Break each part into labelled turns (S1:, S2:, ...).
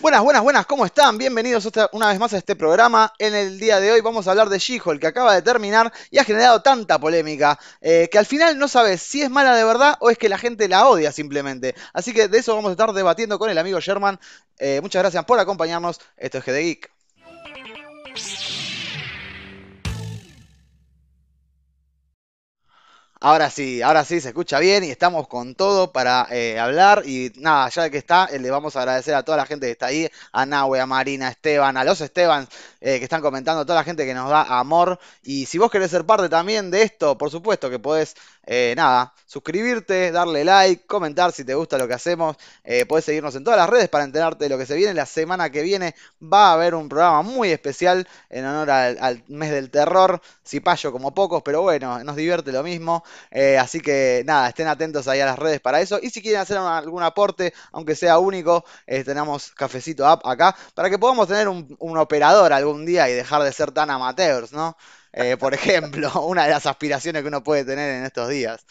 S1: Buenas, buenas, buenas, ¿cómo están? Bienvenidos una vez más a este programa. En el día de hoy vamos a hablar de She-Hulk, que acaba de terminar y ha generado tanta polémica eh, que al final no sabes si es mala de verdad o es que la gente la odia simplemente. Así que de eso vamos a estar debatiendo con el amigo Sherman. Eh, muchas gracias por acompañarnos. Esto es GD Geek. Ahora sí, ahora sí se escucha bien y estamos con todo para eh, hablar. Y nada, ya que está, eh, le vamos a agradecer a toda la gente que está ahí, a Nahue, a Marina, a Esteban, a los Esteban eh, que están comentando, a toda la gente que nos da amor. Y si vos querés ser parte también de esto, por supuesto que podés, eh, nada, suscribirte, darle like, comentar si te gusta lo que hacemos. Podés seguirnos en todas las redes para enterarte de lo que se viene. La semana que viene va a haber un programa muy especial en honor al, al mes del terror. Cipayo como pocos, pero bueno, nos divierte lo mismo. Eh, así que nada, estén atentos ahí a las redes para eso. Y si quieren hacer una- algún aporte, aunque sea único, eh, tenemos Cafecito App acá para que podamos tener un, un operador algún día y dejar de ser tan amateurs, ¿no? Eh, por ejemplo, una de las aspiraciones que uno puede tener en estos días.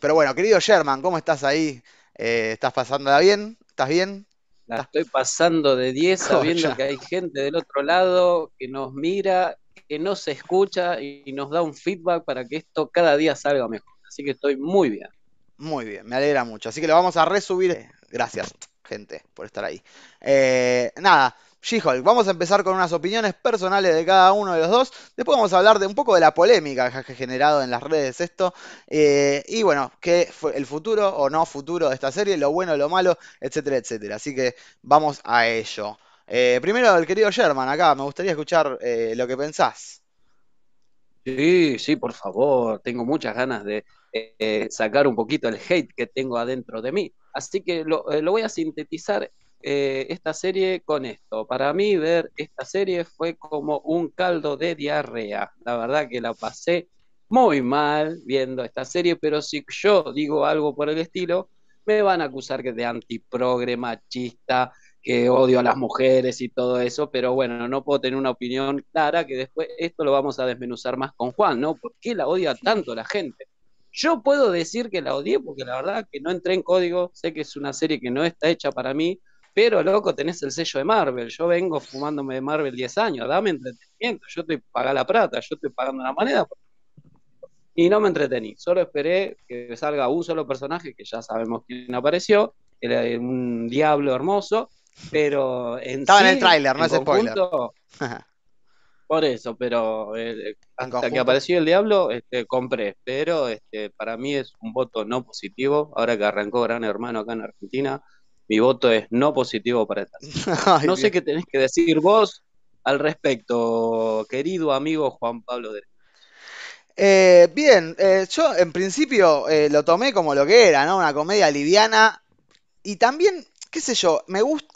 S1: Pero bueno, querido Sherman, ¿cómo estás ahí? ¿estás pasándola bien? ¿Estás bien?
S2: La
S1: ¿Estás
S2: estoy pasando de 10 sabiendo que hay gente del otro lado que nos mira, que nos escucha y nos da un feedback para que esto cada día salga mejor. Así que estoy muy bien.
S1: Muy bien, me alegra mucho. Así que lo vamos a resubir. Eh, Gracias, gente, por estar ahí. Eh, nada, She-Hulk, vamos a empezar con unas opiniones personales de cada uno de los dos. Después vamos a hablar de un poco de la polémica que ha generado en las redes esto. Eh, y bueno, qué fue el futuro o no futuro de esta serie, lo bueno, lo malo, etcétera, etcétera. Así que vamos a ello. Eh, primero, el querido Sherman, acá, me gustaría escuchar eh, lo que pensás.
S2: Sí, sí, por favor, tengo muchas ganas de eh, sacar un poquito el hate que tengo adentro de mí. Así que lo, lo voy a sintetizar esta serie con esto. Para mí ver esta serie fue como un caldo de diarrea. La verdad que la pasé muy mal viendo esta serie, pero si yo digo algo por el estilo, me van a acusar de antiprogre, machista, que odio a las mujeres y todo eso, pero bueno, no puedo tener una opinión clara, que después esto lo vamos a desmenuzar más con Juan, ¿no? ¿Por qué la odia tanto la gente? Yo puedo decir que la odié porque la verdad que no entré en código, sé que es una serie que no está hecha para mí, pero loco, tenés el sello de Marvel, yo vengo fumándome de Marvel 10 años, dame entretenimiento, yo te paga la plata, yo estoy pagando la moneda y no me entretení, solo esperé que salga un solo personaje, que ya sabemos quién apareció, era un diablo hermoso, pero en
S1: Estaba en el tráiler, no es spoiler.
S2: por eso, pero eh,
S1: En
S2: hasta que apareció el diablo, este, compré, pero este, para mí es un voto no positivo, ahora que arrancó Gran Hermano acá en Argentina, mi voto es no positivo para esta.
S1: Ay,
S2: No sé
S1: bien.
S2: qué tenés que decir vos al respecto, querido amigo Juan Pablo de...
S1: Eh, bien, eh, yo en principio eh, lo tomé como lo que era, ¿no? Una comedia liviana. Y también, qué sé yo, me gusta.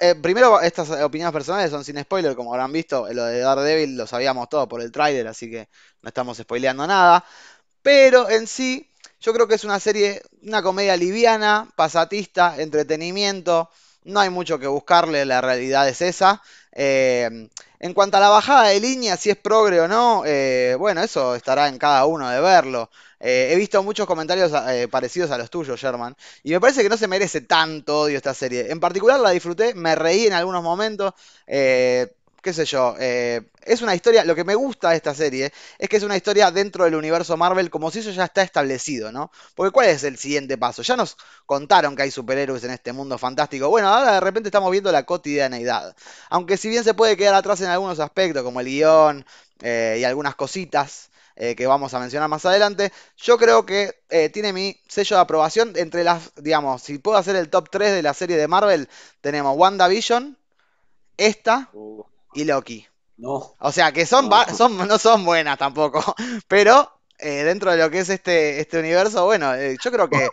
S1: Eh, primero, estas opiniones personales son sin spoiler, como habrán visto. Lo de Daredevil lo sabíamos todo por el tráiler, así que no estamos spoileando nada. Pero en sí, yo creo que es una serie, una comedia liviana, pasatista, entretenimiento. No hay mucho que buscarle, la realidad es esa. Eh, en cuanto a la bajada de línea, si es progre o no, eh, bueno, eso estará en cada uno de verlo. Eh, he visto muchos comentarios eh, parecidos a los tuyos, Sherman, y me parece que no se merece tanto odio esta serie. En particular la disfruté, me reí en algunos momentos. eh, qué sé yo, eh, es una historia, lo que me gusta de esta serie es que es una historia dentro del universo Marvel como si eso ya está establecido, ¿no? Porque ¿cuál es el siguiente paso? Ya nos contaron que hay superhéroes en este mundo fantástico. Bueno, ahora de repente estamos viendo la cotidianeidad. Aunque si bien se puede quedar atrás en algunos aspectos, como el guion y algunas cositas eh, que vamos a mencionar más adelante, yo creo que eh, tiene mi sello de aprobación entre las, digamos, si puedo hacer el top 3 de la serie de Marvel, tenemos WandaVision, esta y Loki.
S2: no,
S1: O sea, que son,
S2: no.
S1: son, no son buenas tampoco, pero eh, dentro de lo que es este, este universo, bueno, eh, yo creo que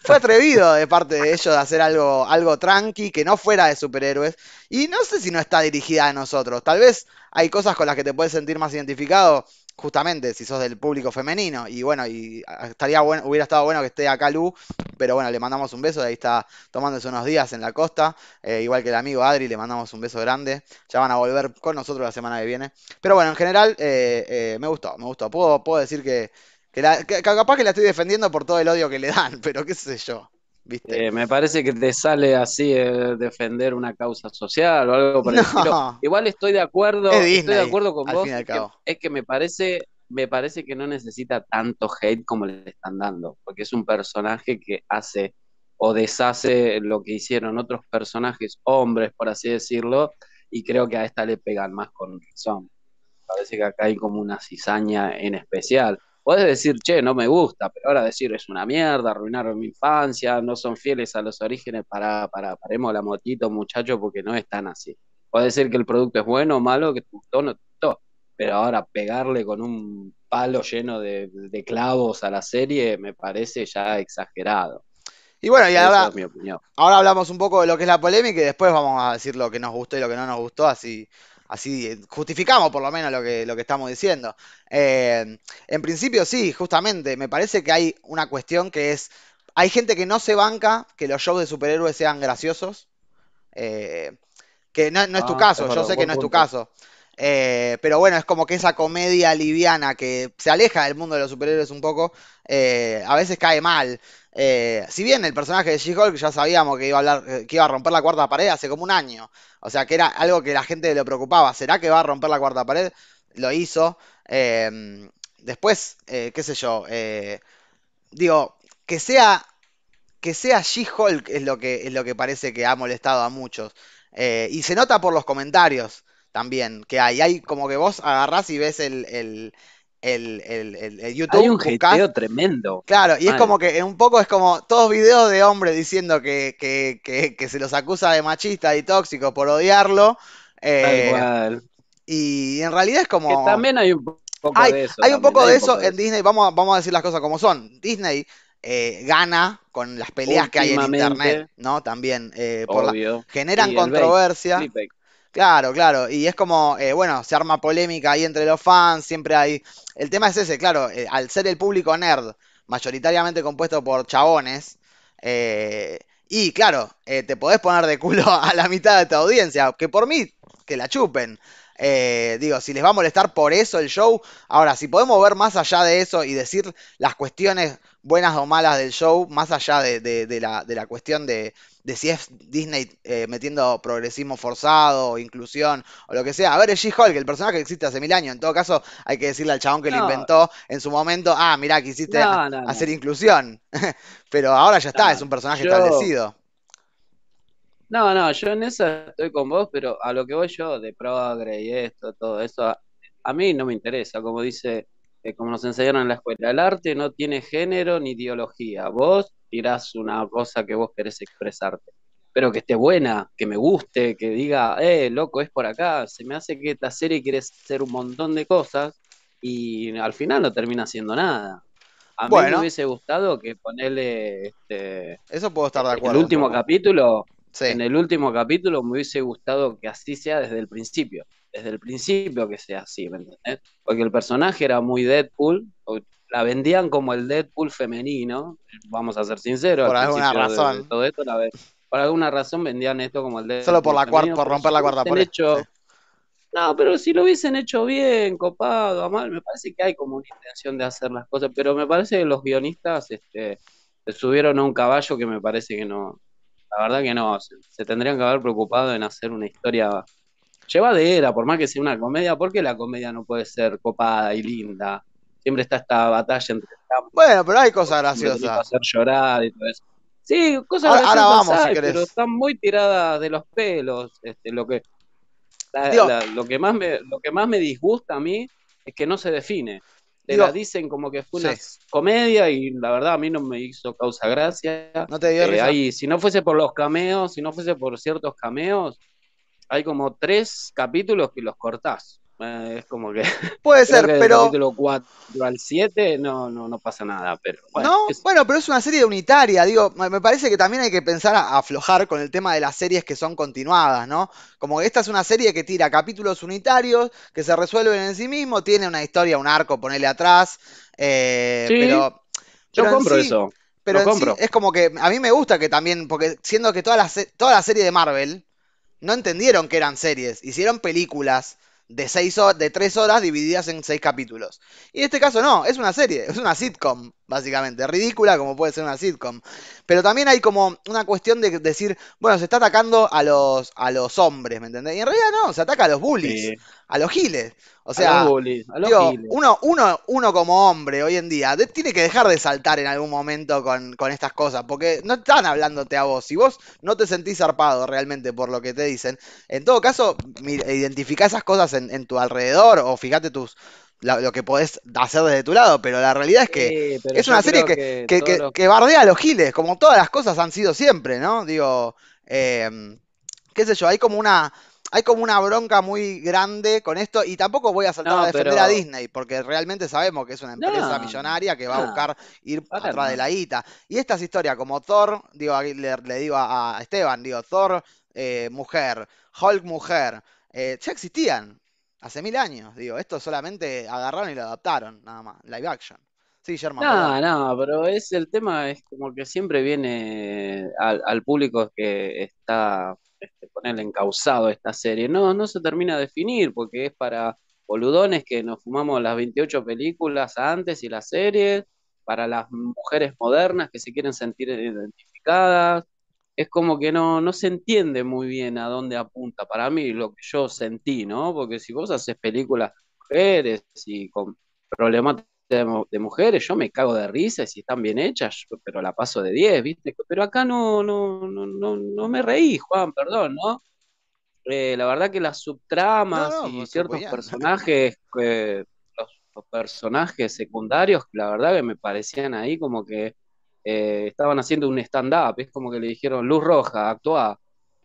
S1: fue atrevido de parte de ellos de hacer algo, algo tranqui, que no fuera de superhéroes. Y no sé si no está dirigida a nosotros. Tal vez hay cosas con las que te puedes sentir más identificado, justamente si sos del público femenino. Y bueno, y ah, estaría bueno, hubiera estado bueno que esté acá Lu, pero bueno, le mandamos un beso, ahí está tomándose unos días en la costa. Eh, igual que el amigo Adri, le mandamos un beso grande. Ya van a volver con nosotros la semana que viene. Pero bueno, en general, eh, eh, me gustó, me gustó. Puedo, puedo decir que, que, la- que capaz que la estoy defendiendo por todo el odio que le dan, pero qué sé yo. ¿Viste?
S2: Eh, me parece que te sale así eh, defender una causa social o algo por el estilo. Igual estoy de acuerdo,
S1: es
S2: estoy de acuerdo con vos, que, es que me parece, me parece que no necesita tanto hate como le están dando, porque es un personaje que hace o deshace lo que hicieron otros personajes, hombres, por así decirlo, y creo que a esta le pegan más con razón. Parece que acá hay como una cizaña en especial. Puedes decir, che, no me gusta, pero ahora decir es una mierda, arruinaron mi infancia, no son fieles a los orígenes, para, para, paremos la motito, muchachos, porque no es tan así. Puede decir que el producto es bueno o malo, que te gustó o no te gustó, pero ahora pegarle con un palo lleno de, de clavos a la serie me parece ya exagerado.
S1: Y bueno, y ahora,
S2: es
S1: ahora hablamos un poco de lo que es la polémica y después vamos a decir lo que nos gustó y lo que no nos gustó, así, así eh, justificamos por lo menos lo que, lo que estamos diciendo. Eh, en principio sí, justamente, me parece que hay una cuestión que es, hay gente que no se banca que los shows de superhéroes sean graciosos. Eh, que no, no es tu
S2: Ah,
S1: caso, yo sé que no es tu caso. Eh, pero bueno, es como que esa comedia liviana que se aleja del mundo de los superhéroes un poco, eh, a veces cae mal. Eh, si bien el personaje de She-Hulk ya sabíamos que iba a romper la cuarta pared hace como un año. O sea que era algo que la gente le preocupaba. ¿Será que va a romper la cuarta pared? Lo hizo. Después, qué sé yo, digo, que sea que sea She-Hulk es lo que, es lo que parece que ha molestado a muchos. Y se nota por los comentarios también que hay. Hay como que vos agarrás y ves el, el, el, el- el- el
S2: Hay
S1: YouTube,
S2: un hateo tremendo,
S1: Claro, y es como que un poco es como todos videos de hombres diciendo que, que, que, que se los acusa de machistas y tóxicos por odiarlo.
S2: Tal
S1: eh,
S2: cual.
S1: y en realidad es
S2: Que
S1: como.
S2: también hay un poco
S1: Hay,
S2: de eso,
S1: hay un poco
S2: hay
S1: de
S2: un poco
S1: eso
S2: de
S1: en. Disney, vamos a, vamos a decir las cosas como son. Disney eh, gana con las peleas que hay en internet, ¿no? También eh, por la, generan
S2: bait,
S1: controversia. Claro, claro, y es como, eh, bueno, se arma polémica ahí entre los fans, siempre hay... El tema es ese, claro, eh, al ser el público nerd, mayoritariamente compuesto por chabones, eh, y claro, eh, te podés poner de culo a la mitad de tu audiencia, que por mí, que la chupen. Eh, digo, si les va a molestar por eso el show, ahora, si podemos ver más allá de eso y decir las cuestiones buenas o malas del show, más allá de, de- la, de la cuestión de, de si es Disney eh, metiendo progresismo forzado o inclusión o lo que sea. A ver, es She-Hulk, el personaje que existe hace mil años. En todo caso, hay que decirle al chabón que lo inventó en su momento, ah, mirá, quisiste
S2: no, no,
S1: hacer inclusión. Pero ahora ya está, es un personaje
S2: Yo,
S1: establecido.
S2: no, no, yo en esa estoy con vos, pero a lo que voy yo de progre y esto, todo eso, a, a mí no me interesa, como dice, eh, como nos enseñaron en la escuela, el arte no tiene género ni ideología. Vos tirás una cosa que vos querés expresarte, pero que esté buena, que me guste, que diga, eh, loco, es por acá. Se me hace que esta serie quiere hacer un montón de cosas y al final no termina haciendo nada. A mí me
S1: Bueno,
S2: hubiese gustado que ponerle este,
S1: eso puedo estar de
S2: el
S1: acuerdo un
S2: último capítulo,
S1: Sí,
S2: en el último capítulo me hubiese gustado que así sea desde el principio, desde el principio que sea así, ¿me entendés? Porque el personaje era muy Deadpool, la vendían como el Deadpool femenino, vamos a ser sinceros,
S1: por
S2: al
S1: alguna
S2: principio de, de
S1: razón.
S2: todo esto, la ve- por alguna razón vendían esto como el
S1: Solo por
S2: Deadpool
S1: la cuarta, por romper la cuarta pared.
S2: Hecho, no, pero si lo hubiesen hecho bien, copado, a mal, me parece que hay como una intención de hacer las cosas, pero me parece que los guionistas este, se subieron a un caballo que me parece que no, la verdad que no, se, se tendrían que haber preocupado en hacer una historia llevadera, por más que sea una comedia, porque la comedia no puede ser copada y linda. Siempre está esta batalla entre
S1: Bueno, pero hay cosas graciosas.
S2: hacer llorar y todo eso. Sí, cosas
S1: Ahora, ahora
S2: graciosas
S1: vamos, si
S2: hay, pero
S1: querés.
S2: están muy tiradas de los pelos. Este, lo que, la-
S1: Digo,
S2: la- lo que más me, lo que más me disgusta a mí es que no se define. Te la dicen como que fue una comedia y la verdad a mí no me hizo causa gracia.
S1: ¿no te dio
S2: Eh, hay, si no fuese por los cameos, si no fuese por ciertos cameos, hay como tres capítulos que los cortás. Eh, es como que
S1: Puede ser,
S2: que del
S1: pero
S2: capítulo 4 al 7 no, no, no pasa nada, pero bueno,
S1: No, bueno, pero es una serie unitaria, digo, me parece que también hay que pensar a aflojar con el tema de las series que son continuadas, ¿no? Como que esta es una serie que tira capítulos unitarios, que se resuelven en sí mismo, tiene una historia, un arco, ponele atrás, eh,
S2: Sí,
S1: pero,
S2: yo
S1: pero
S2: compro
S1: sí,
S2: eso,
S1: pero sí
S2: compro.
S1: es como que a mí me gusta que también, porque siendo que toda la, toda la serie de Marvel no entendieron que eran series, hicieron películas de seis horas, de tres horas divididas en seis capítulos. Y en este caso no, es una serie, es una sitcom. básicamente. Ridícula como puede ser una sitcom. Pero también hay como una cuestión de decir, bueno, se está atacando a los, a los hombres, ¿me entendés? Y en realidad no, se ataca a los bullies,
S2: Sí,
S1: a los giles. O
S2: a
S1: sea,
S2: los bullies, a los
S1: digo,
S2: giles.
S1: uno, uno, uno como hombre hoy en día de- tiene que dejar de saltar en algún momento con, con estas cosas, porque no están hablándote a vos. Si vos no te sentís zarpado realmente por lo que te dicen, en todo caso, identificá esas cosas en, en tu alrededor o fíjate tus, lo que podés hacer desde tu lado, pero la realidad es que
S2: Sí,
S1: es una serie que,
S2: que
S1: que,
S2: los...
S1: que bardea a los giles, como todas las cosas han sido siempre, ¿no? Digo, em, qué sé yo, hay como una, hay como una bronca muy grande con esto y tampoco voy a saltar a
S2: No,
S1: defender a. Disney porque realmente sabemos que es una empresa
S2: No,
S1: millonaria que va a
S2: no,
S1: buscar ir atrás de la guita. Y estas historias como Thor, digo, le, le digo a, Esteban, digo, Thor, eh, mujer, Hulk, mujer, eh, ya existían hace mil años, digo, esto solamente agarraron y lo adaptaron, nada más, live action. Sí, Sherman, perdón.
S2: No, no, pero es el tema, es como que siempre viene al, al público que está, este, ponerle encausado a esta serie. No, no se termina de definir porque es para boludones que nos fumamos las 28 películas antes y las series, para las mujeres modernas que se quieren sentir identificadas. Es como que no, no se entiende muy bien a dónde apunta. Para mí, lo que yo sentí, ¿no? Porque si vos haces películas mujeres y con problemáticas de, mu- de mujeres, yo me cago de risa y si están bien hechas, yo- pero la paso de 10, ¿viste? Pero acá no, no, no, no, no me reí, Juan, perdón, ¿no? Eh, la verdad que las subtramas
S1: no,
S2: y ciertos personajes, los, los personajes secundarios, la verdad que me parecían ahí como que eh, estaban haciendo un stand-up, es como que le dijeron luz roja, actúa,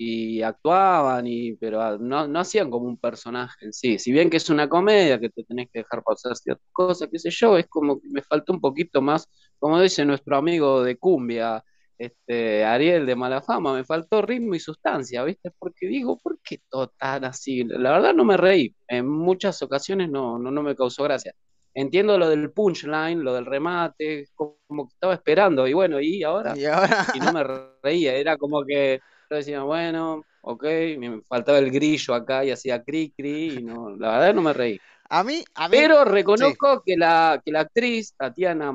S2: y actuaban, y, pero ah, no, no hacían como un personaje en sí. Si bien que es una comedia, que te tenés que dejar pasar ciertas cosas, qué sé yo, es como que me faltó un poquito más, como dice nuestro amigo de Cumbia, este, Ariel de mala fama, me faltó ritmo y sustancia, ¿viste? Porque digo, ¿por qué todo tan así? La verdad no me reí, en muchas ocasiones no, no, no me causó gracia. Entiendo lo del punchline, lo del remate, como que estaba esperando, y bueno, y ahora,
S1: Y ahora,
S2: y no me reía, era como que yo decía, bueno, ok, me faltaba el grillo acá y hacía cri cri, y no, la verdad no me reí.
S1: a mí, a mí,
S2: Pero
S1: sí,
S2: reconozco que la, que la actriz, Tatiana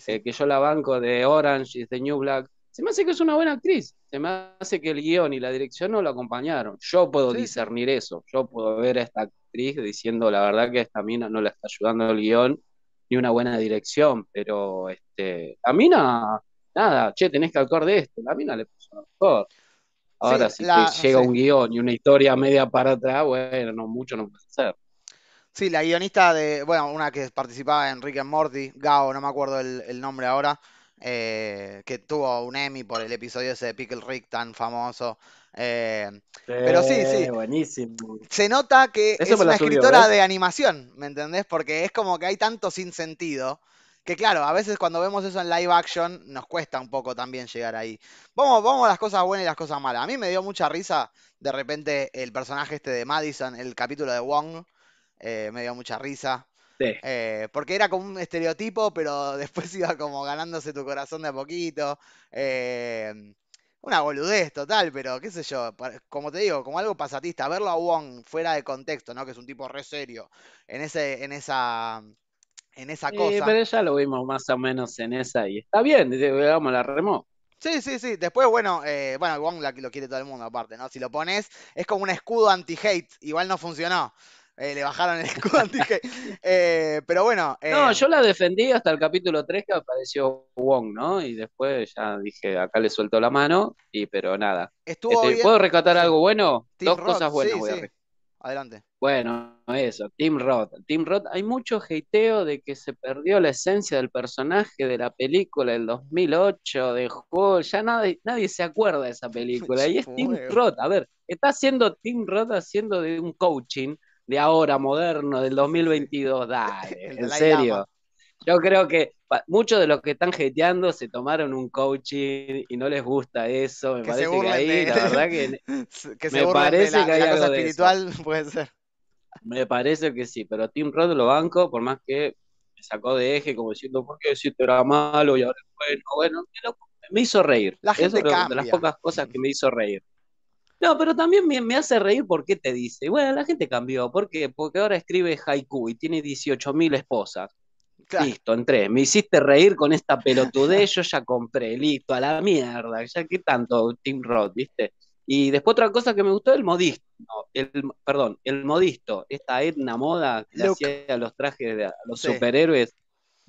S1: sí.
S2: eh, que yo la banco de Orange is the New Black, se me hace que es una buena actriz. Se me hace que el guion y la dirección no lo acompañaron. Yo puedo
S1: Sí,
S2: discernir eso. Yo puedo ver a esta actriz diciendo la verdad que esta mina no la está ayudando el guion ni una buena dirección. Pero este, la mina, nada, che, tenés que actuar de esto. La mina le puso lo mejor.
S1: Sí,
S2: Ahora, si te
S1: la,
S2: llega
S1: sí.
S2: un guion y una historia media para atrás, bueno, no, mucho no puede hacer.
S1: Sí, la guionista de, bueno, una que participaba en Rick and Morty, Gao, no me acuerdo el, el nombre ahora, eh, que tuvo un Emmy por el episodio ese de Pickle Rick tan famoso. eh, pero sí, sí,
S2: Sí, buenísimo.
S1: se nota que
S2: Eso
S1: es una
S2: subió,
S1: escritora
S2: ¿ves?
S1: de animación, ¿me entendés? Porque es como que hay tanto sin sentido que claro, a veces cuando vemos eso en live action nos cuesta un poco también llegar ahí. Vamos, vamos a las cosas buenas y las cosas malas. A mí me dio mucha risa de repente el personaje este de Madison, el capítulo de Wong, eh, me dio mucha risa.
S2: Sí.
S1: eh, porque era como un estereotipo, pero después iba como ganándose tu corazón de a poquito. eh, una boludez total, pero qué sé yo, como te digo, como algo pasatista, verlo a Wong fuera de contexto, ¿no? Que es un tipo re serio en ese, en esa, en esa
S2: Sí,
S1: cosa.
S2: pero ya lo vimos más o menos en esa y está bien, digamos, la remó.
S1: Sí, sí, sí. Después, bueno, eh, bueno, Wong la- lo quiere todo el mundo aparte, ¿no? Si lo pones, es como un escudo anti-hate. Igual no funcionó. Eh, le bajaron el escudo anti-hate. Eh, pero bueno,
S2: No,
S1: eh,
S2: yo la defendí hasta el capítulo 3 que apareció Wong, ¿no? Y después ya dije, acá le suelto la mano, y pero nada.
S1: estuvo
S2: Este,
S1: bien.
S2: ¿Puedo rescatar
S1: Sí.
S2: algo bueno?
S1: Team
S2: Dos cosas buenas
S1: sí,
S2: voy a
S1: sí. Adelante.
S2: Bueno, eso, Tim Roth. Tim Roth, hay mucho hateo de que se perdió la esencia del personaje de la película del 2008, de Hulk, ya nadie, nadie se acuerda de esa película. Y es Tim. Roth, a ver, está haciendo Tim Roth haciendo de un coaching de ahora, moderno, del 2022, dale, en serio. Yo creo que muchos de los que están hateando se tomaron un coaching y no les gusta eso, me
S1: Que
S2: parece que ahí,
S1: de.
S2: la verdad que
S1: que
S2: me parece
S1: la,
S2: que
S1: de la
S2: hay
S1: cosa
S2: algo de eso.
S1: espiritual, puede ser.
S2: Me parece que sí, pero Tim Roth lo banco, por más que me sacó de eje, como diciendo, ¿por qué si era malo y ahora es bueno? Bueno, me, lo- me hizo reír.
S1: La
S2: Eso
S1: gente
S2: es lo- de las pocas cosas que me hizo reír. No, pero también me, me hace reír porque te dice, bueno, la gente cambió. ¿Por qué? Porque ahora escribe haiku y tiene 18.000 esposas. Listo, entré. Me hiciste reír con esta pelotudez, yo ya compré, listo, a la mierda. Ya que tanto Team Roth, ¿viste? Y después otra cosa que me gustó, el modisto, el, perdón, el modisto, esta etna moda que hacía los trajes de los superhéroes,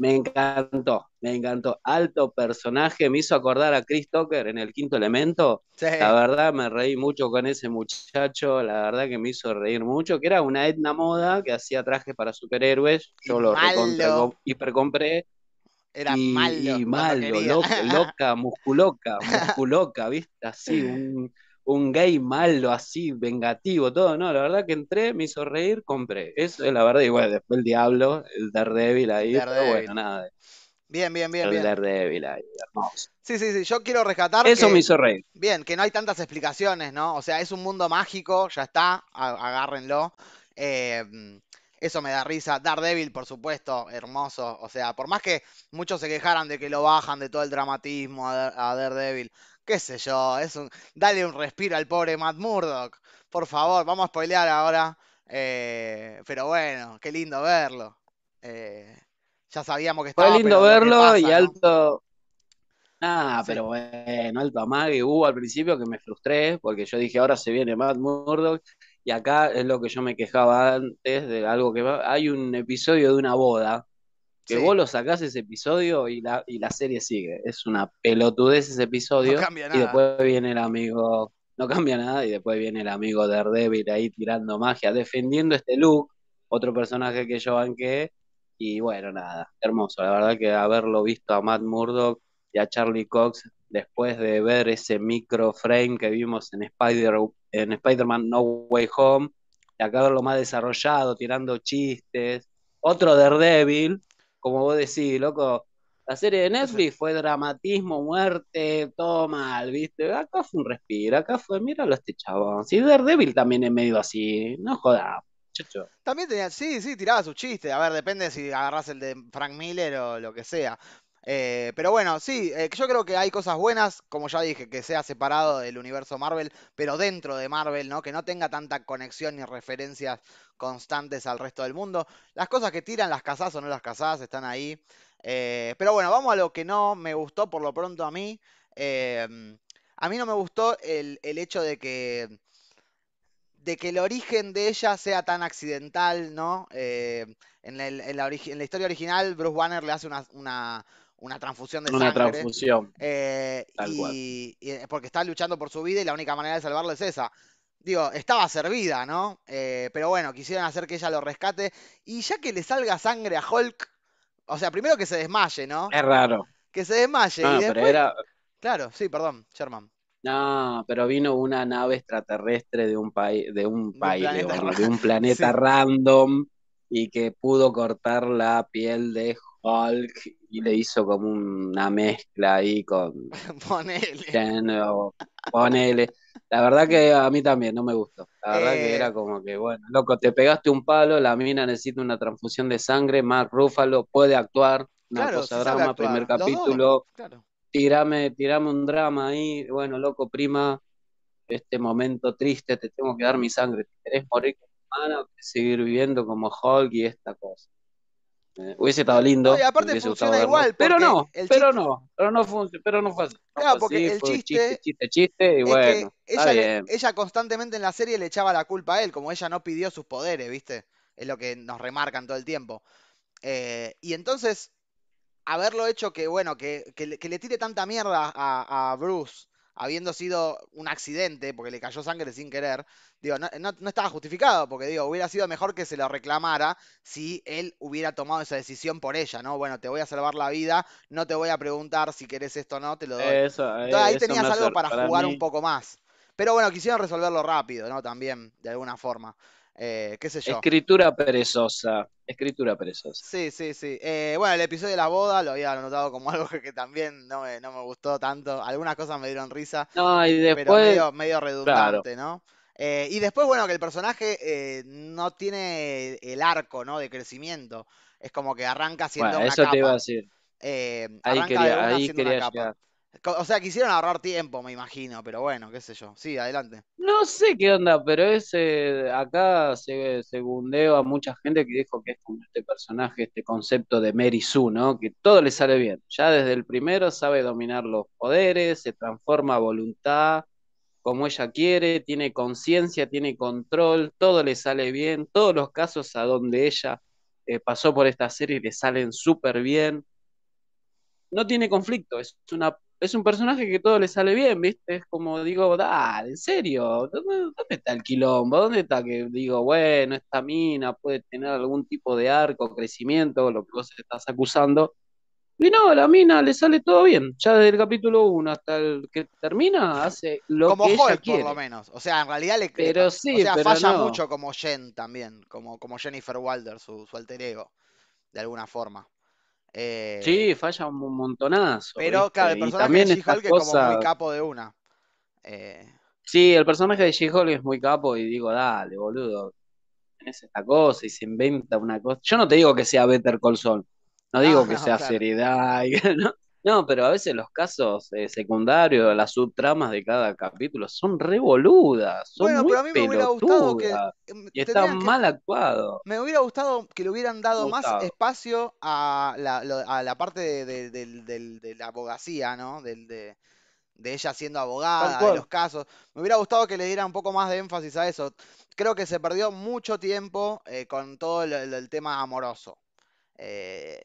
S2: me encantó, me encantó. Alto personaje, me hizo acordar a Chris Tucker en el quinto elemento. La verdad me reí mucho con ese muchacho, la verdad que me hizo reír mucho, que era una etna moda que hacía trajes para superhéroes. Yo lo hipercompré.
S1: Era malo.
S2: Y malo, loca, loca, musculoca, musculoca, ¿viste? Así, un un gay malo, así, vengativo, todo, no, la verdad que entré, me hizo reír, compré. Eso es la verdad, y bueno, después el diablo, el Daredevil ahí, pero bueno, nada.
S1: Bien, bien, bien,
S2: el
S1: bien.
S2: Daredevil ahí, hermoso.
S1: Sí, sí, sí, yo quiero rescatar.
S2: Eso me hizo reír.
S1: Bien, que no hay tantas explicaciones, ¿no? O sea, es un mundo mágico, ya está, agárrenlo. Eh, eso me da risa. Daredevil, por supuesto, hermoso. O sea, por más que muchos se quejaran de que lo bajan de todo el dramatismo a Daredevil, qué sé yo, es un, dale un respiro al pobre Matt Murdock. Por favor, vamos a spoilear ahora. Eh, pero bueno, qué lindo verlo. Eh, ya sabíamos que estaba.
S2: Fue lindo verlo y alto. Ah, pero bueno, alto amague hubo al principio que me frustré porque yo dije ahora se viene Matt Murdock y acá es lo que yo me quejaba antes de algo que hay un episodio de una boda que vos lo sacás ese episodio y la, y la serie sigue. Es una pelotudez ese episodio. Y después viene el amigo, no cambia nada, y después viene el amigo de Daredevil ahí tirando magia, defendiendo este look, otro personaje que yo banqué. Y bueno, nada, hermoso. La verdad que haberlo visto a Matt Murdock y a Charlie Cox después de ver ese micro frame que vimos en Spider en Spider-Man No Way Home, y acá verlo más desarrollado, tirando chistes. Otro Daredevil, como vos decís, loco, la serie de Netflix fue dramatismo, muerte, todo mal, ¿viste? Acá fue un respiro, acá fue, míralo a este chabón. Si Daredevil también es medio así, no jodas.
S1: También tenía, sí, sí, tiraba su chiste. A ver, depende si agarras el de Frank Miller o lo que sea. Eh, pero bueno, sí, eh, yo creo que hay cosas buenas, como ya dije, que sea separado del universo Marvel, pero dentro de Marvel, ¿no? Que no tenga tanta conexión ni referencias constantes al resto del mundo. Las cosas que tiran, las casas o no las casas, están ahí. Eh, pero bueno, vamos a lo que no me gustó por lo pronto a mí. a mí no me gustó el, hecho de que de que el origen de ella sea tan accidental, ¿no? en, la, historia original, Bruce Banner le hace una, una transfusión de
S2: una transfusión.
S1: Eh, y, eh, porque está luchando por su vida y la única manera de salvarlo es esa. Digo, estaba servida, ¿no? Eh, pero bueno, quisieron hacer que ella lo rescate. Y ya que le salga sangre a Hulk, o sea, primero que se desmaye, ¿no?
S2: Es raro.
S1: Que se desmaye. y después... era... Claro, sí, perdón, Sherman.
S2: No, pero vino una nave extraterrestre de un país, de un país, de un planeta random y que pudo cortar la piel de Hulk y le hizo como una mezcla ahí con.
S1: ponele.
S2: ponele. La verdad que a mí también no me gustó. La verdad que era eh. como que, bueno, loco, te pegaste un palo, la mina necesita una transfusión de sangre, Mark Ruffalo puede actuar, una cosa drama, primer capítulo. Tirame, tirame un drama ahí, bueno, loco, prima, este momento triste, te tengo que dar mi sangre. ¿Querés morir con tu hermana o seguir viviendo como Hulk y esta cosa? Eh, hubiese estado lindo.
S1: aparte funciona igual.
S2: Pero no, pero no, pero no, fue, pero no fue así.
S1: claro, porque el chiste,
S2: chiste, chiste, y bueno.
S1: ella, ella constantemente en la serie le echaba la culpa a él, como ella no pidió sus poderes, ¿viste? Es lo que nos remarcan todo el tiempo. Eh, y entonces, haberlo hecho que, bueno, que, que, le tire tanta mierda a, a Bruce habiendo sido un accidente, porque le cayó sangre sin querer, digo, no, estaba justificado, porque digo, hubiera sido mejor que se lo reclamara si él hubiera tomado esa decisión por ella, ¿no? Bueno, te voy a salvar la vida, no te voy a preguntar si querés esto o no, te lo doy. Entonces ahí tenías algo para jugar un poco más. Pero bueno, quisieron resolverlo rápido, ¿no? También, de alguna forma. Eh, qué sé yo.
S2: Escritura perezosa. Escritura perezosa.
S1: Sí, sí, sí. Eh, bueno, el episodio de la boda lo había notado como algo que, también no me, no me, gustó tanto. Algunas cosas me dieron risa.
S2: No, y después. Pero
S1: medio, medio redundante, ¿no? Eh, y después, bueno, que el personaje no tiene el arco, ¿no? De crecimiento. Es como que arranca siendo una
S2: eso
S1: te
S2: iba a decir.
S1: ahí quería, ahí quería
S2: llegar.
S1: O sea, quisieron ahorrar tiempo, me imagino, pero bueno, qué sé yo. Sí, adelante.
S2: No sé qué onda, pero es eh, acá se segundeo a mucha gente que dijo que es como este personaje, este concepto de Mary Sue, ¿no? Que todo le sale bien. Ya desde el primero sabe dominar los poderes, se transforma a voluntad, como ella quiere, tiene conciencia, tiene control, todo le sale bien. Todos los casos a donde ella eh, pasó por esta serie le salen súper bien. no tiene conflicto, es una, es un personaje que todo le sale bien, ¿viste? Es como digo, dale, en serio, ¿dónde, dónde está el quilombo? ¿Dónde está que digo, bueno, esta mina puede tener algún tipo de arco, crecimiento, lo que vos estás acusando? Y no, la mina le sale todo bien, ya desde el capítulo uno hasta el que termina, hace lo
S1: Como
S2: que ella
S1: Hulk, por lo
S2: quiere.
S1: menos. O sea, en realidad le,
S2: Pero
S1: fa- o
S2: sí,
S1: sea,
S2: pero
S1: falla
S2: no.
S1: mucho como Jen también, como, como Jennifer Walder, su, su alter ego, de alguna forma. Eh,
S2: Sí, falla un montonazo,
S1: pero claro, el
S2: ¿viste?
S1: Personaje de She-Hulk es como muy capo de una. Eh,
S2: sí, el personaje de She-Hulk es muy capo y digo, dale, boludo, tenés esta cosa y se inventa una cosa. Yo no te digo que sea Better Call Saul, no digo que
S1: no,
S2: sea
S1: claro.
S2: seriedad, y no, no, pero a veces los casos eh, secundarios, las subtramas de cada capítulo son re boludas, son
S1: Bueno, pero
S2: muy
S1: a mí me hubiera gustado que em,
S2: y
S1: que
S2: mal actuados.
S1: Me hubiera gustado que le hubieran dado más espacio a la, lo- a la parte de, la abogacía, ¿no? Del, de, de ella siendo abogada, de los casos. Me hubiera gustado que le diera un poco más de énfasis a eso. Creo que se perdió mucho tiempo eh, con todo el, el- el tema amoroso. Eh,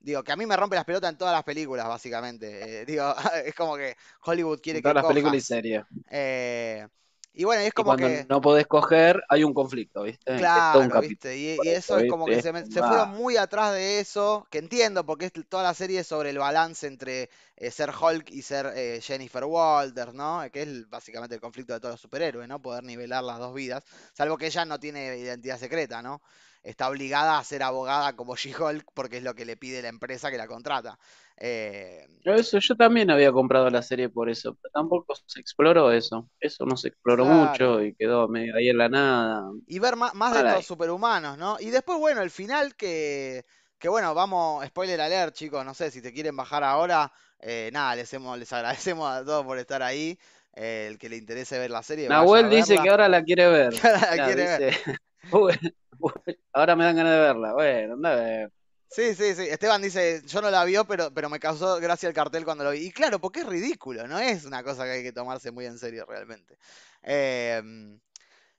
S1: digo, que a mí me rompe las pelotas en todas las películas, básicamente. Eh, digo, es como que Hollywood quiere
S2: En todas
S1: que
S2: las películas y series.
S1: Eh, y bueno, es
S2: Y
S1: como
S2: cuando
S1: que
S2: no podés coger, hay un conflicto, ¿viste? Es un
S1: Claro,
S2: capítulo.
S1: viste, y,
S2: eso,
S1: es como que se, me-
S2: Es
S1: se fueron muy atrás de eso, que entiendo porque es toda la serie sobre el balance entre eh, ser Hulk y ser eh, Jennifer Walters, ¿no? Que es básicamente el conflicto de todos los superhéroes, ¿no? Poder nivelar las dos vidas, salvo que ella no tiene identidad secreta, ¿no? Está obligada a ser abogada como She-Hulk porque es lo que le pide la empresa que la contrata. Eh,
S2: Pero Eso, yo también había comprado la serie por eso, pero tampoco se exploró eso. Eso no se exploró
S1: claro.
S2: mucho y quedó medio ahí en la nada.
S1: y ver más, de
S2: ahí.
S1: superhumanos, ¿no? Y después, bueno, el final que, que bueno, vamos, spoiler alert, chicos, no sé si te quieren bajar ahora, eh, nada, les, hemos- les agradecemos a todos por estar ahí. eh, el que le interese ver la serie,
S2: Nahuel dice que ahora la quiere ver.
S1: Que ahora la
S2: Mirá,
S1: quiere ver.
S2: dice, "Uy, uy, ahora me dan ganas de verla. Bueno, anda a ver.
S1: Sí, sí, sí. Esteban dice, yo no la vio, pero, pero me causó gracia el cartel cuando lo vi. Y claro, porque es ridículo, no es una cosa que hay que tomarse muy en serio realmente. Eh,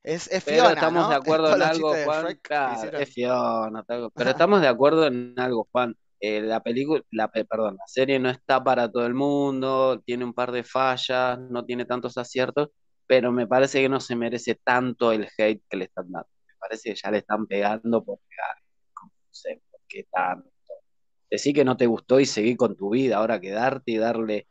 S1: es, es
S2: Pero
S1: Fiona,
S2: estamos de acuerdo en algo, Juan. Claro, es Fiona, tal- pero estamos de acuerdo en algo, Juan. Eh, la película, la, pe- perdón, la serie no está para todo el mundo, tiene un par de fallas, no tiene tantos aciertos, pero me parece que no se merece tanto el hate que le están dando. Parece que ya le están pegando porque, ah, no sé por qué tanto. Decí que no te gustó y seguí con tu vida. Ahora quedarte y darle,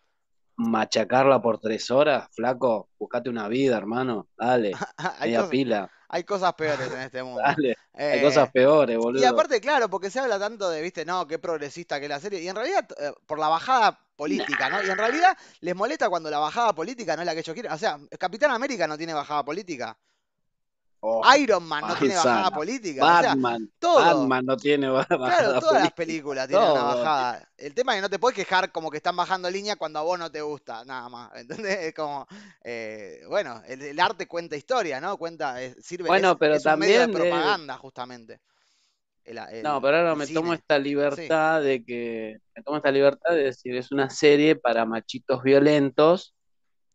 S2: machacarla por tres horas, flaco, buscate una vida, hermano. Dale,
S1: Hay
S2: media
S1: cosas,
S2: pila.
S1: hay cosas peores en este mundo.
S2: Dale, hay cosas
S1: Eh,
S2: peores,
S1: y
S2: boludo.
S1: aparte, claro, porque se habla tanto de, viste, no, qué progresista que es la serie. Y en realidad, eh, por la bajada política, ¿no? Y en realidad les molesta cuando la bajada política no es la que ellos quieren. O sea, Capitán América no tiene bajada política.
S2: Oh,
S1: Iron Man no tiene bajada política. O sea,
S2: Batman,
S1: todo.
S2: Batman no tiene ba-
S1: Claro,
S2: bajada
S1: todas las películas tienen una bajada. El tema es que no te puedes quejar como que están bajando línea cuando a vos no te gusta, nada más. ¿Entendés? Es como, eh, bueno, el, el arte cuenta historia, ¿no? Cuenta, es- sirve, es,
S2: Bueno, pero
S1: es un medio de
S2: también, eh,
S1: propaganda, justamente. El,
S2: no, pero ahora me tomo esta
S1: Sí.
S2: libertad de que, me tomo esta libertad de decir, es una serie para machitos violentos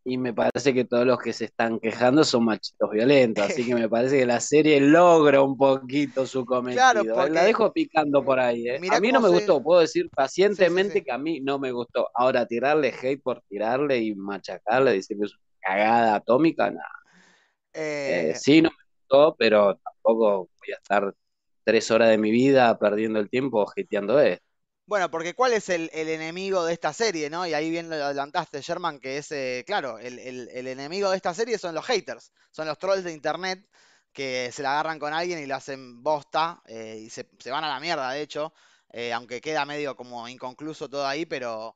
S2: y me parece que todos los que se están quejando son machitos violentos, así que me parece que la serie logra un poquito su
S1: Claro,
S2: cometido. eh, La dejo picando por ahí, ¿eh? A mí no me
S1: se...
S2: gustó, puedo decir
S1: Sí, sí,
S2: pacientemente
S1: sí.
S2: que a mí no me gustó. Ahora, tirarle hate por tirarle y machacarle, decir que es una cagada atómica, no. Eh,
S1: Eh,
S2: sí, no me gustó, pero tampoco voy a estar tres horas de mi vida perdiendo el tiempo hateando esto.
S1: Bueno, porque ¿cuál es el, el enemigo de esta serie, no? Y ahí bien lo adelantaste, Sherman, que es, eh, claro, el, el- el enemigo de esta serie son los haters, son los trolls de internet que se la agarran con alguien y le hacen bosta eh, y se, se van a la mierda, de hecho, eh, aunque queda medio como inconcluso todo ahí, pero,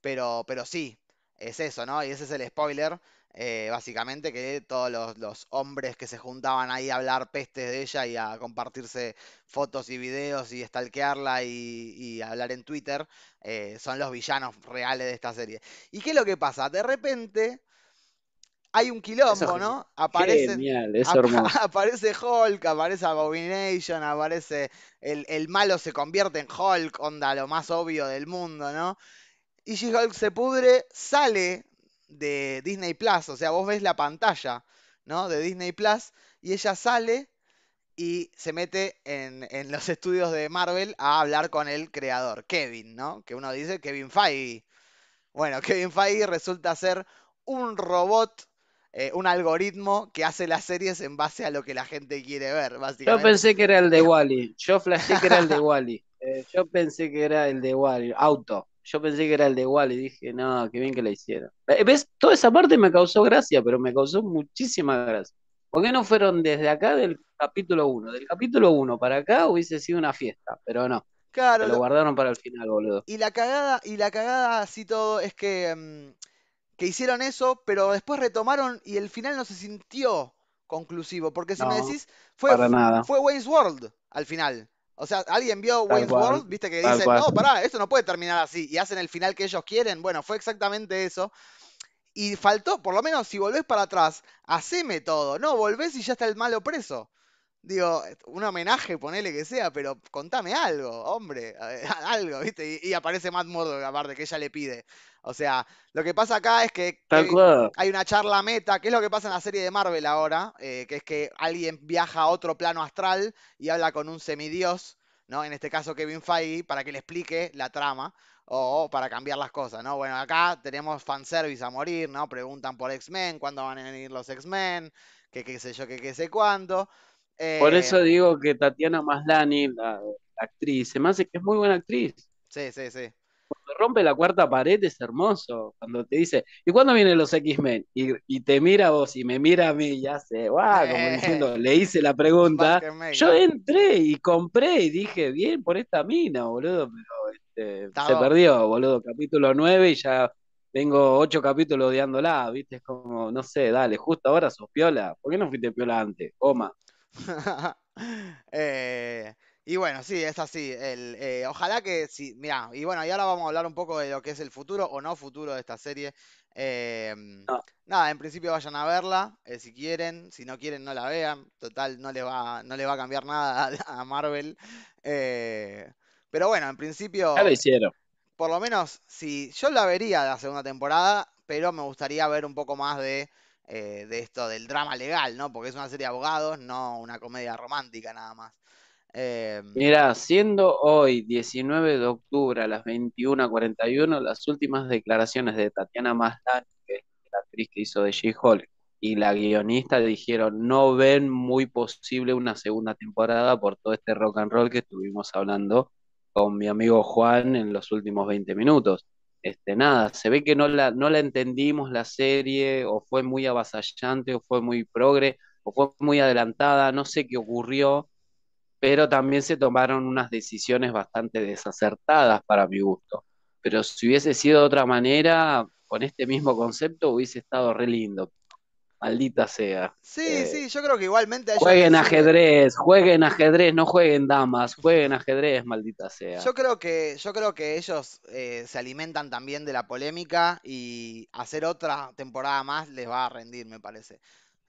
S1: pero, pero sí. es eso, ¿no? Y ese es el spoiler, eh, básicamente, que todos los, los hombres que se juntaban ahí a hablar pestes de ella y a compartirse fotos y videos y stalkearla y, y hablar en Twitter, eh, son los villanos reales de esta serie. ¿Y qué es lo que pasa? De repente hay un quilombo,
S2: es
S1: ¿no? Aparecen,
S2: genial, es
S1: apa-
S2: hermoso.
S1: aparece Hulk, aparece Abomination, aparece el, el malo se convierte en Hulk, onda lo más obvio del mundo, ¿no? Y She-Hulk se pudre, sale de Disney Plus, o sea, vos ves la pantalla, ¿no? De Disney Plus, y ella sale y se mete en, en los estudios de Marvel a hablar con el creador, Kevin, ¿no? Que uno dice Kevin Feige. Bueno, Kevin Feige resulta ser un robot, eh, un algoritmo que hace las series en base a lo que la gente quiere ver,
S2: Yo
S1: básicamente.
S2: pensé que era el de Wally. Yo flashé que era el de Wally. Eh, yo pensé que era el de Wally. Auto. Yo pensé que era el de Wally. Dije, no, qué bien que la hicieron. Eh, ¿Ves? Toda esa parte me causó gracia, pero me causó muchísima gracia. ¿Por qué no fueron desde acá del capítulo 1? Del capítulo 1 para acá hubiese sido una fiesta, pero no.
S1: Claro,
S2: lo
S1: lo-
S2: guardaron para el final, boludo.
S1: y la cagada, y la cagada así todo es que, mm, que hicieron eso, pero después retomaron y el final no se sintió conclusivo. Porque si me
S2: No,
S1: decís, fue,
S2: para nada.
S1: fue Wayne's World al final. O sea, ¿alguien vio Wayne's World? Viste que dicen, no, pará, esto no puede terminar así. Y hacen el final que ellos quieren. Bueno, fue exactamente eso. Y faltó, por lo menos, si volvés para atrás, haceme todo. No, volvés y ya está el malo preso. Digo, un homenaje, ponele que sea, pero contame algo, hombre, algo, ¿viste? Y, y aparece Matt Murdock, aparte, que ella le pide. O sea, lo que pasa acá es que hay una charla meta, que es lo que pasa en la serie de Marvel ahora, eh, que es que alguien viaja a otro plano astral y habla con un semidios, ¿no? En este caso Kevin Feige, para que le explique la trama o para cambiar las cosas, ¿no? Bueno, acá tenemos fanservice a morir, ¿no? Preguntan por X-Men, cuándo van a venir los X-Men, que qué sé yo, que qué sé cuánto.
S2: Por
S1: Eh,
S2: eso digo que Tatiana Maslany, la, la actriz, se me hace que es muy buena actriz.
S1: sí, sí, sí.
S2: Cuando rompe la cuarta pared es hermoso. Cuando te dice, ¿y cuándo vienen los X-Men? Y, y te mira a vos y me mira a mí, ya sé, guau, como diciendo, le hice la pregunta. Yo entré y compré y dije, bien por esta mina, boludo, pero este, se perdió, boludo. Capítulo 9 y ya tengo ocho capítulos odiándola, ¿viste? Es como, no sé, dale, justo ahora sos piola. ¿Por qué no fuiste piola antes? Coma.
S1: Eh, y bueno, sí, es así. El, eh, ojalá que sí, mira, y bueno, y ahora vamos a hablar un poco de lo que es el futuro o no futuro de esta serie. Eh,
S2: No.
S1: nada, en principio vayan a verla, eh, si quieren, si no quieren no la vean, total, no le va, no le va a cambiar nada a, a Marvel. Eh, pero bueno, en principio,
S2: Ya lo hicieron.
S1: por lo menos, si yo la vería la segunda temporada, pero me gustaría ver un poco más de, eh, de esto, del drama legal, ¿no? Porque es una serie de abogados, no una comedia romántica nada más. Eh,
S2: Mira, siendo hoy 19 de octubre a las 21:41, las últimas declaraciones de Tatiana Maslany, que es la actriz que hizo de She-Hulk, y la guionista dijeron no ven muy posible una segunda temporada por todo este rock and roll que estuvimos hablando con mi amigo Juan en los últimos 20 minutos. Este, nada, se ve que no la, no la entendimos la serie, o fue muy avasallante, o fue muy progre, o fue muy adelantada, no sé qué ocurrió pero también se tomaron unas decisiones bastante desacertadas para mi gusto. Pero si hubiese sido de otra manera, con este mismo concepto, hubiese estado re lindo. Maldita sea.
S1: sí,
S2: Eh,
S1: sí, yo creo que igualmente a
S2: Jueguen ajedrez, jueguen ajedrez, no jueguen damas, jueguen ajedrez, maldita sea.
S1: Yo creo que, yo creo que ellos eh, se alimentan también de la polémica y hacer otra temporada más les va a rendir, me parece.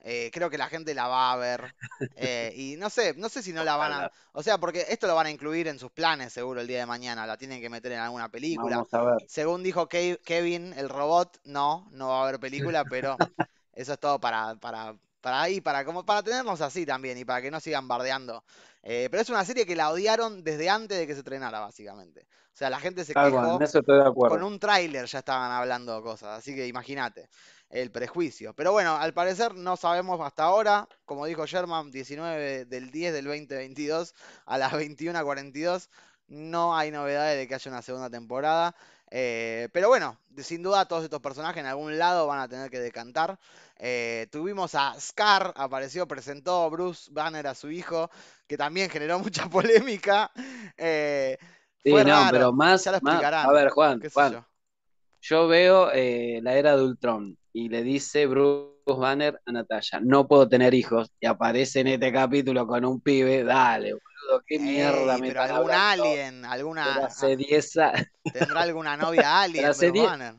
S1: Eh, creo que la gente la va a ver. eh, y no sé, no sé si no la van a. O sea, porque esto lo van a incluir en sus planes seguro el día de mañana. La tienen que meter en alguna película.
S2: Vamos a ver.
S1: Según dijo Ke- Kevin, el robot, no, no va a haber película, pero eso es todo para, para, para ahí, para, como, para tenernos así también y para que no sigan bardeando. Eh, pero es una serie que la odiaron desde antes de que se estrenara, básicamente. O sea, la gente se quejó
S2: en eso estoy de
S1: con un tráiler ya estaban hablando cosas, así que imagínate el prejuicio. Pero bueno, al parecer no sabemos hasta ahora, como dijo Sherman, 19 del 10 del 2022 a las 21:42, no hay novedades de que haya una segunda temporada. Eh, pero bueno, sin duda todos estos personajes en algún lado van a tener que decantar. Eh, tuvimos a Scar, apareció, presentó Bruce Banner a su hijo, que también generó mucha polémica. Eh,
S2: Sí,
S1: fue
S2: no,
S1: raro,
S2: pero más,
S1: ya lo
S2: más,
S1: explicarán,
S2: a ver, Juan,
S1: qué
S2: Juan,
S1: yo.
S2: veo eh, la era de Ultron y le dice Bruce Banner a Natalia, no puedo tener hijos, y aparece en este capítulo con un pibe, dale, boludo, qué mierda me
S1: pero algún alien,
S2: Pero
S1: alguna.
S2: hace 10 años,
S1: ¿Tendrá alguna novia alien,
S2: pero
S1: Bruce
S2: 10
S1: Banner?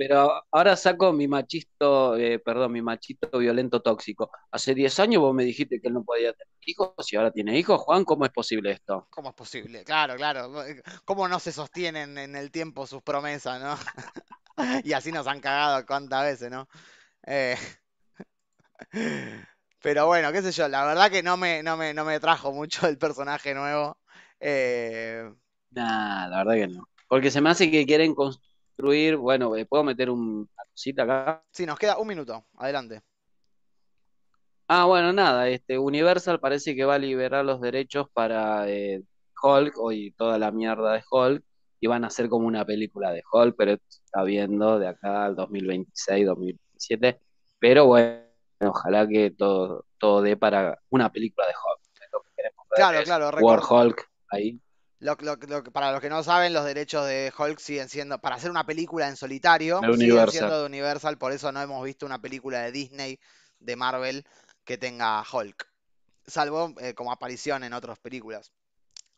S2: Pero ahora saco mi machisto, eh, perdón, mi machito violento tóxico. Hace 10 años vos me dijiste que él no podía tener hijos, y ahora tiene hijos, Juan, ¿cómo es posible esto?
S1: ¿Cómo es posible? Claro, claro. ¿Cómo no se sostienen en el tiempo sus promesas, no? Y así nos han cagado cuántas veces, ¿no? Eh, pero bueno, qué sé yo, la verdad que no me, no me, no me trajo mucho el personaje nuevo. Eh,
S2: Nah, la verdad que no. Porque se me hace que quieren construir, bueno, eh, ¿puedo meter un- una cosita acá?
S1: sí, nos queda un minuto. Adelante.
S2: Ah, bueno, nada, este Universal parece que va a liberar los derechos para eh, Hulk y toda la mierda de Hulk y van a hacer como una película de Hulk, pero está viendo de acá al 2026, 2027, pero bueno, ojalá que todo, todo dé para una película de Hulk. Es lo que queremos ver,
S1: Claro, claro,
S2: War Hulk ahí.
S1: Lo- lo- lo para los que no saben, los derechos de Hulk siguen siendo, para hacer una película en solitario,
S2: De
S1: siguen siendo de Universal, por eso no hemos visto una película de Disney, de Marvel, que tenga Hulk, salvo eh, como aparición en otras películas.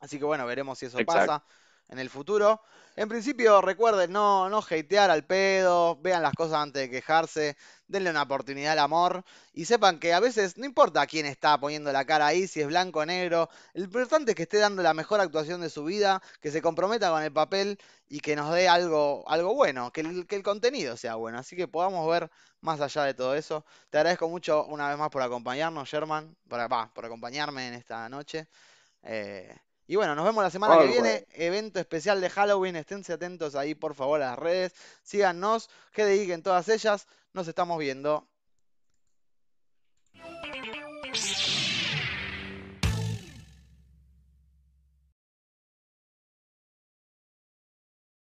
S1: Así que bueno, veremos si eso
S2: Exacto.
S1: pasa en el futuro. En principio, recuerden no, no hatear al pedo, vean las cosas antes de quejarse, denle una oportunidad al amor y sepan que a veces no importa quién está poniendo la cara ahí, si es blanco o negro, lo importante es que esté dando la mejor actuación de su vida, que se comprometa con el papel y que nos dé algo, algo bueno, que el, que el contenido sea bueno. Así que podamos ver más allá de todo eso. Te agradezco mucho una vez más por acompañarnos, Sherman, por, por acompañarme en esta noche. Eh, y bueno, nos vemos la semana que viene. Evento especial de Halloween. Esténse atentos ahí, por favor, a las redes. Síganos, GDI en todas ellas. Nos estamos viendo.